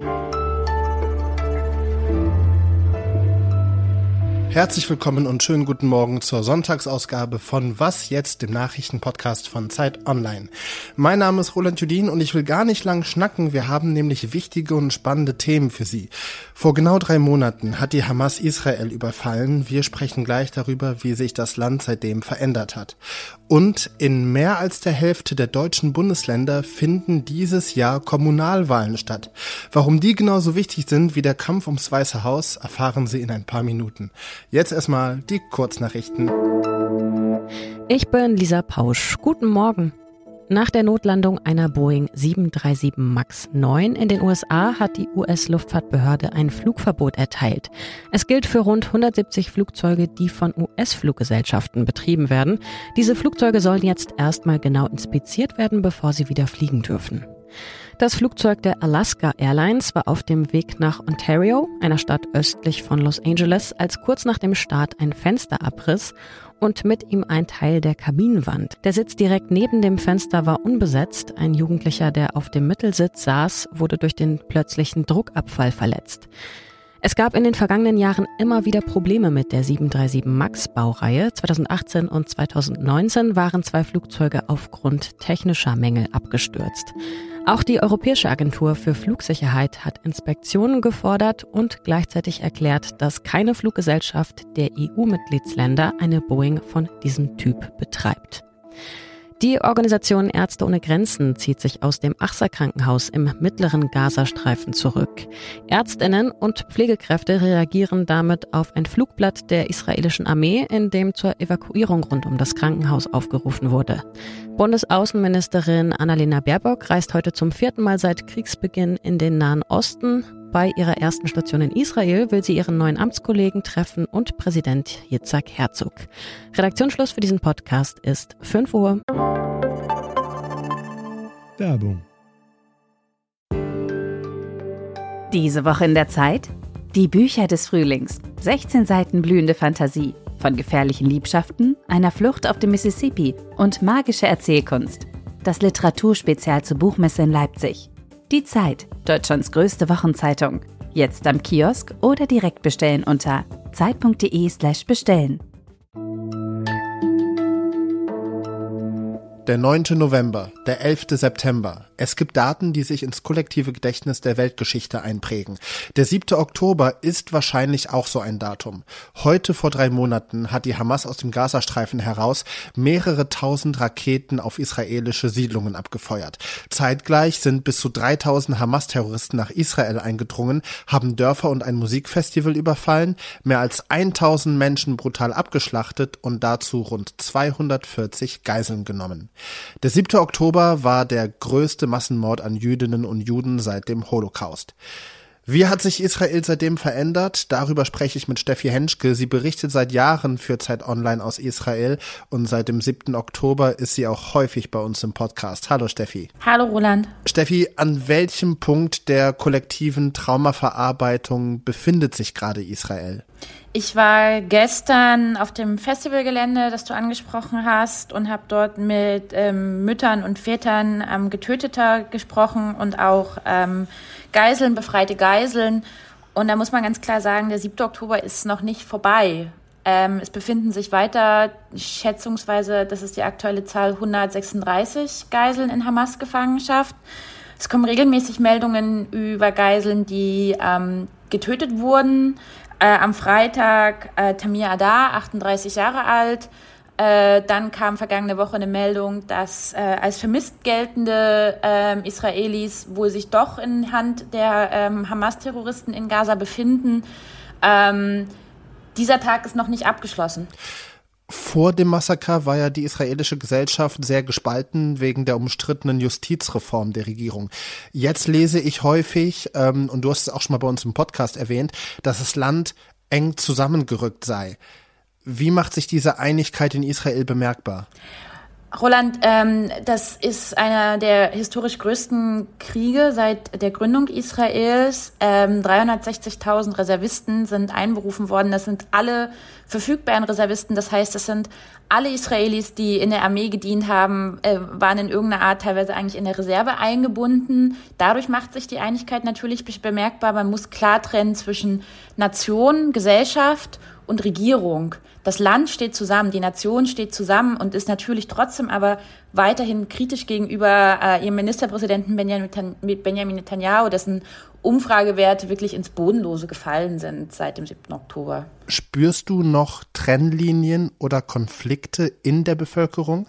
Bye. Herzlich willkommen und schönen guten Morgen zur Sonntagsausgabe von Was jetzt, dem Nachrichtenpodcast von Zeit Online. Mein Name ist Roland Judin und ich will gar nicht lang schnacken, wir haben nämlich wichtige und spannende Themen für Sie. Vor genau drei Monaten hat die Hamas Israel überfallen. Wir sprechen gleich darüber, wie sich das Land seitdem verändert hat. Und in mehr als der Hälfte der deutschen Bundesländer finden dieses Jahr Kommunalwahlen statt. Warum die genauso wichtig sind wie der Kampf ums Weiße Haus, erfahren Sie in ein paar Minuten. Jetzt erstmal die Kurznachrichten. Ich bin Lisa Pausch. Guten Morgen. Nach der Notlandung einer Boeing 737 MAX 9 in den USA hat die US-Luftfahrtbehörde ein Flugverbot erteilt. Es gilt für rund 170 Flugzeuge, die von US-Fluggesellschaften betrieben werden. Diese Flugzeuge sollen jetzt erstmal genau inspiziert werden, bevor sie wieder fliegen dürfen. Das Flugzeug der Alaska Airlines war auf dem Weg nach Ontario, einer Stadt östlich von Los Angeles, als kurz nach dem Start ein Fenster abriss und mit ihm ein Teil der Kabinenwand. Der Sitz direkt neben dem Fenster war unbesetzt. Ein Jugendlicher, der auf dem Mittelsitz saß, wurde durch den plötzlichen Druckabfall verletzt. Es gab in den vergangenen Jahren immer wieder Probleme mit der 737 MAX Baureihe. 2018 und 2019 waren zwei Flugzeuge aufgrund technischer Mängel abgestürzt. Auch die Europäische Agentur für Flugsicherheit hat Inspektionen gefordert und gleichzeitig erklärt, dass keine Fluggesellschaft der EU-Mitgliedsländer eine Boeing von diesem Typ betreibt. Die Organisation Ärzte ohne Grenzen zieht sich aus dem Achsa-Krankenhaus im mittleren Gazastreifen zurück. Ärztinnen und Pflegekräfte reagieren damit auf ein Flugblatt der israelischen Armee, in dem zur Evakuierung rund um das Krankenhaus aufgerufen wurde. Bundesaußenministerin Annalena Baerbock reist heute zum vierten Mal seit Kriegsbeginn in den Nahen Osten. Bei ihrer ersten Station in Israel will sie ihren neuen Amtskollegen treffen und Präsident Yitzhak Herzog. Redaktionsschluss für diesen Podcast ist 5 Uhr. Werbung. Diese Woche in der Zeit? Die Bücher des Frühlings. 16 Seiten blühende Fantasie. Von gefährlichen Liebschaften, einer Flucht auf dem Mississippi und magische Erzählkunst. Das Literaturspezial zur Buchmesse in Leipzig. Die Zeit, Deutschlands größte Wochenzeitung. Jetzt am Kiosk oder direkt bestellen unter zeit.de/slash bestellen. Der 9. November, der 11. September. Es gibt Daten, die sich ins kollektive Gedächtnis der Weltgeschichte einprägen. Der 7. Oktober ist wahrscheinlich auch so ein Datum. Heute vor drei Monaten hat die Hamas aus dem Gazastreifen heraus mehrere tausend Raketen auf israelische Siedlungen abgefeuert. Zeitgleich sind bis zu 3000 Hamas-Terroristen nach Israel eingedrungen, haben Dörfer und ein Musikfestival überfallen, mehr als 1000 Menschen brutal abgeschlachtet und dazu rund 240 Geiseln genommen. Der 7. Oktober war der größte Massenmord an Jüdinnen und Juden seit dem Holocaust. Wie hat sich Israel seitdem verändert? Darüber spreche ich mit Steffi Henschke. Sie berichtet seit Jahren für Zeit Online aus Israel und seit dem 7. Oktober ist sie auch häufig bei uns im Podcast. Hallo Steffi. Hallo Roland. Steffi, an welchem Punkt der kollektiven Traumaverarbeitung befindet sich gerade Israel? Ich war gestern auf dem Festivalgelände, das du angesprochen hast, und habe dort mit ähm, Müttern und Vätern ähm, Getöteter gesprochen und auch ähm, Geiseln, befreite Geiseln. Und da muss man ganz klar sagen, der 7. Oktober ist noch nicht vorbei. Ähm, es befinden sich weiter, schätzungsweise, das ist die aktuelle Zahl, 136 Geiseln in Hamas-Gefangenschaft. Es kommen regelmäßig Meldungen über Geiseln, die ähm, getötet wurden. Äh, am Freitag äh, Tamir Adar, 38 Jahre alt. Äh, dann kam vergangene Woche eine Meldung, dass äh, als vermisst geltende äh, Israelis wohl sich doch in Hand der ähm, Hamas-Terroristen in Gaza befinden. Ähm, dieser Tag ist noch nicht abgeschlossen. Vor dem Massaker war ja die israelische Gesellschaft sehr gespalten wegen der umstrittenen Justizreform der Regierung. Jetzt lese ich häufig, ähm, und du hast es auch schon mal bei uns im Podcast erwähnt, dass das Land eng zusammengerückt sei. Wie macht sich diese Einigkeit in Israel bemerkbar? Roland, ähm, das ist einer der historisch größten Kriege seit der Gründung Israels. Ähm, 360.000 Reservisten sind einberufen worden. Das sind alle verfügbaren Reservisten. Das heißt, das sind alle Israelis, die in der Armee gedient haben, äh, waren in irgendeiner Art teilweise eigentlich in der Reserve eingebunden. Dadurch macht sich die Einigkeit natürlich bemerkbar. Man muss klar trennen zwischen Nation, Gesellschaft und Regierung. Das Land steht zusammen, die Nation steht zusammen und ist natürlich trotzdem aber weiterhin kritisch gegenüber äh, ihrem Ministerpräsidenten Benjamin Netanyahu, dessen Umfragewerte wirklich ins Bodenlose gefallen sind seit dem 7. Oktober. Spürst du noch Trennlinien oder Konflikte in der Bevölkerung?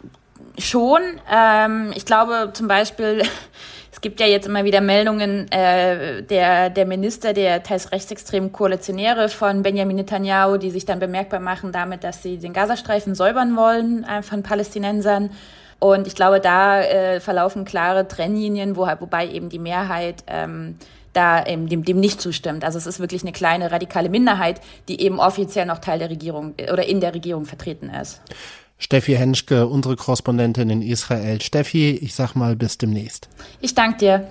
Schon. Ähm, ich glaube zum Beispiel, es gibt ja jetzt immer wieder Meldungen, äh, der, der Minister der teils rechtsextremen Koalitionäre von Benjamin Netanyahu, die sich dann bemerkbar machen damit, dass sie den Gazastreifen säubern wollen äh, von Palästinensern. Und ich glaube, da äh, verlaufen klare Trennlinien, wo, wobei eben die Mehrheit ähm, da eben dem, dem nicht zustimmt. Also es ist wirklich eine kleine radikale Minderheit, die eben offiziell noch Teil der Regierung oder in der Regierung vertreten ist. Steffi Henschke, unsere Korrespondentin in Israel. Steffi, ich sag mal bis demnächst. Ich danke dir.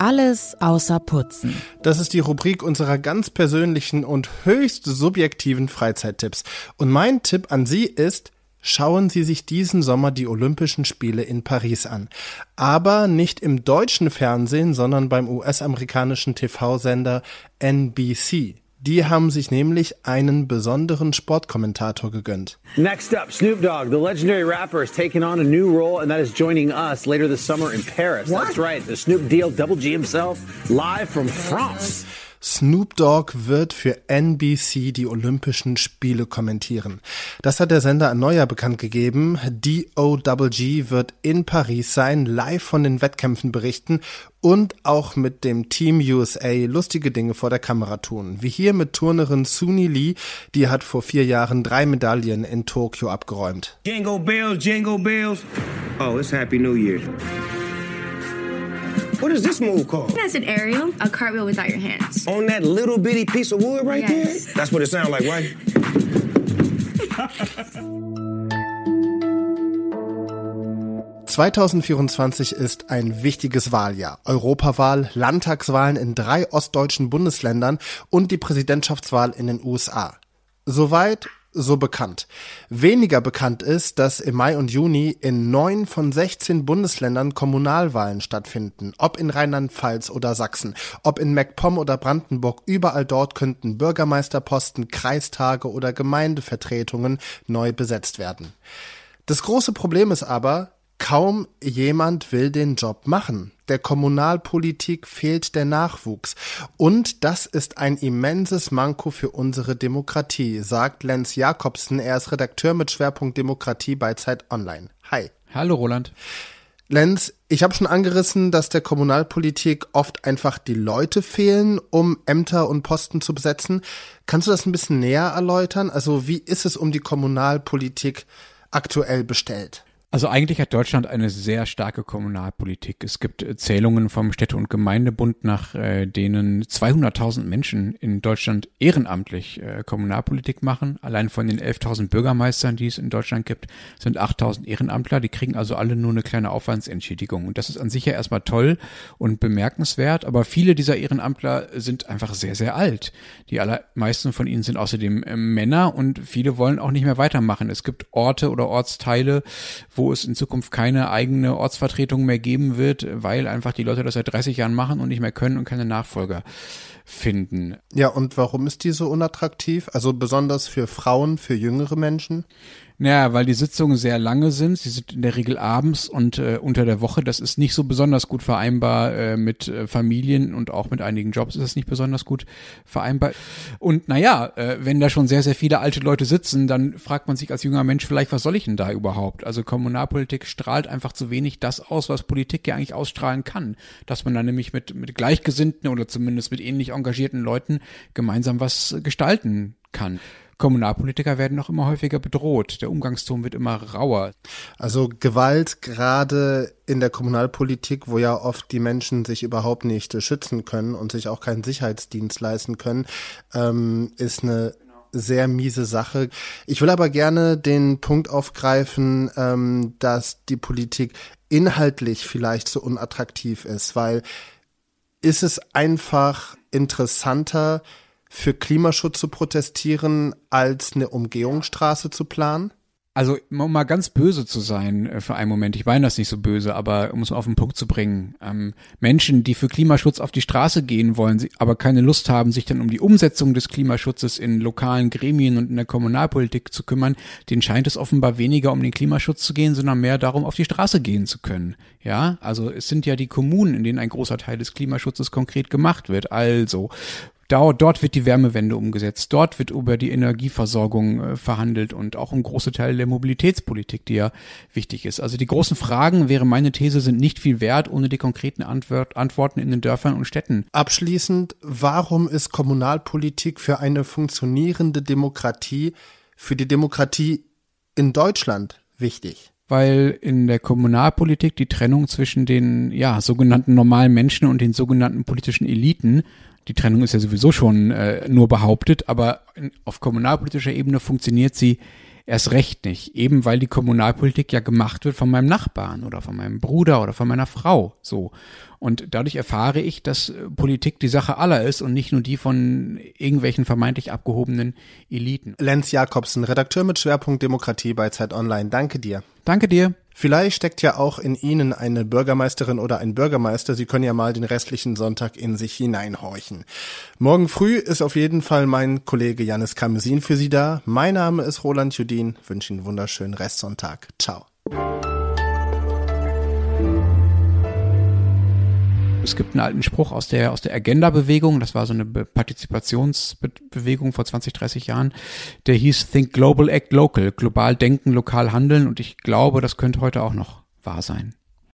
Alles außer Putzen. Das ist die Rubrik unserer ganz persönlichen und höchst subjektiven Freizeittipps. Und mein Tipp an Sie ist, Schauen Sie sich diesen Sommer die Olympischen Spiele in Paris an. Aber nicht im deutschen Fernsehen, sondern beim US-amerikanischen TV-Sender NBC. Die haben sich nämlich einen besonderen Sportkommentator gegönnt. Next up, Snoop Dogg, the legendary rapper, is taking on a new role, and that is joining us later this summer in Paris. What? That's right, the Snoop Deal Double G himself, live from France. Snoop Dogg wird für NBC die Olympischen Spiele kommentieren. Das hat der Sender ein Neuer bekannt gegeben. DOWG wird in Paris sein, live von den Wettkämpfen berichten und auch mit dem Team USA lustige Dinge vor der Kamera tun. Wie hier mit Turnerin Suni Lee, die hat vor vier Jahren drei Medaillen in Tokio abgeräumt. Jingle bells, jingle bells. Oh, it's Happy New Year. What is this move called? That's an aerial, a cartwheel without your hands. On that little bitty piece of wood right yes. there? That's what it sounds like, right? 2024 ist ein wichtiges Wahljahr. Europawahl, Landtagswahlen in drei ostdeutschen Bundesländern und die Präsidentschaftswahl in den USA. Soweit so bekannt. Weniger bekannt ist, dass im Mai und Juni in neun von 16 Bundesländern Kommunalwahlen stattfinden. Ob in Rheinland-Pfalz oder Sachsen, ob in MacPom oder Brandenburg, überall dort könnten Bürgermeisterposten, Kreistage oder Gemeindevertretungen neu besetzt werden. Das große Problem ist aber, Kaum jemand will den Job machen. Der Kommunalpolitik fehlt der Nachwuchs. Und das ist ein immenses Manko für unsere Demokratie, sagt Lenz Jakobsen. Er ist Redakteur mit Schwerpunkt Demokratie bei Zeit Online. Hi. Hallo Roland. Lenz, ich habe schon angerissen, dass der Kommunalpolitik oft einfach die Leute fehlen, um Ämter und Posten zu besetzen. Kannst du das ein bisschen näher erläutern? Also wie ist es um die Kommunalpolitik aktuell bestellt? Also eigentlich hat Deutschland eine sehr starke Kommunalpolitik. Es gibt Zählungen vom Städte- und Gemeindebund, nach äh, denen 200.000 Menschen in Deutschland ehrenamtlich äh, Kommunalpolitik machen. Allein von den 11.000 Bürgermeistern, die es in Deutschland gibt, sind 8.000 Ehrenamtler. Die kriegen also alle nur eine kleine Aufwandsentschädigung. Und das ist an sich ja erstmal toll und bemerkenswert. Aber viele dieser Ehrenamtler sind einfach sehr, sehr alt. Die allermeisten von ihnen sind außerdem äh, Männer und viele wollen auch nicht mehr weitermachen. Es gibt Orte oder Ortsteile, wo es in Zukunft keine eigene Ortsvertretung mehr geben wird, weil einfach die Leute das seit 30 Jahren machen und nicht mehr können und keine Nachfolger finden. Ja, und warum ist die so unattraktiv? Also besonders für Frauen, für jüngere Menschen? Naja, weil die Sitzungen sehr lange sind. Sie sind in der Regel abends und äh, unter der Woche. Das ist nicht so besonders gut vereinbar äh, mit äh, Familien und auch mit einigen Jobs ist das nicht besonders gut vereinbar. Und naja, äh, wenn da schon sehr, sehr viele alte Leute sitzen, dann fragt man sich als junger Mensch vielleicht, was soll ich denn da überhaupt? Also Kommunalpolitik strahlt einfach zu wenig das aus, was Politik ja eigentlich ausstrahlen kann. Dass man dann nämlich mit, mit Gleichgesinnten oder zumindest mit ähnlich engagierten Leuten gemeinsam was gestalten kann. Kommunalpolitiker werden noch immer häufiger bedroht. Der Umgangston wird immer rauer. Also Gewalt gerade in der Kommunalpolitik, wo ja oft die Menschen sich überhaupt nicht schützen können und sich auch keinen Sicherheitsdienst leisten können, ähm, ist eine sehr miese Sache. Ich will aber gerne den Punkt aufgreifen, ähm, dass die Politik inhaltlich vielleicht so unattraktiv ist, weil ist es einfach interessanter, für Klimaschutz zu protestieren, als eine Umgehungsstraße zu planen? Also, um mal ganz böse zu sein äh, für einen Moment, ich meine das nicht so böse, aber um es auf den Punkt zu bringen, ähm, Menschen, die für Klimaschutz auf die Straße gehen wollen, aber keine Lust haben, sich dann um die Umsetzung des Klimaschutzes in lokalen Gremien und in der Kommunalpolitik zu kümmern, denen scheint es offenbar weniger um den Klimaschutz zu gehen, sondern mehr darum, auf die Straße gehen zu können. Ja, also es sind ja die Kommunen, in denen ein großer Teil des Klimaschutzes konkret gemacht wird. Also, Dort wird die Wärmewende umgesetzt, dort wird über die Energieversorgung äh, verhandelt und auch um große Teile der Mobilitätspolitik, die ja wichtig ist. Also die großen Fragen, wäre meine These, sind nicht viel wert ohne die konkreten Antwort, Antworten in den Dörfern und Städten. Abschließend, warum ist Kommunalpolitik für eine funktionierende Demokratie, für die Demokratie in Deutschland wichtig? weil in der Kommunalpolitik die Trennung zwischen den ja sogenannten normalen Menschen und den sogenannten politischen Eliten die Trennung ist ja sowieso schon äh, nur behauptet, aber auf kommunalpolitischer Ebene funktioniert sie erst recht nicht, eben weil die Kommunalpolitik ja gemacht wird von meinem Nachbarn oder von meinem Bruder oder von meiner Frau, so. Und dadurch erfahre ich, dass äh, Politik die Sache aller ist und nicht nur die von irgendwelchen vermeintlich abgehobenen Eliten. Lenz Jakobsen, Redakteur mit Schwerpunkt Demokratie bei Zeit Online. Danke dir. Danke dir. Vielleicht steckt ja auch in Ihnen eine Bürgermeisterin oder ein Bürgermeister. Sie können ja mal den restlichen Sonntag in sich hineinhorchen. Morgen früh ist auf jeden Fall mein Kollege Janis Kamesin für Sie da. Mein Name ist Roland Judin. Wünsche Ihnen einen wunderschönen Restsonntag. Ciao. Es gibt einen alten Spruch aus der, aus der Agenda-Bewegung, das war so eine Partizipationsbewegung vor 20, 30 Jahren, der hieß Think Global, Act Local, global denken, lokal handeln. Und ich glaube, das könnte heute auch noch wahr sein.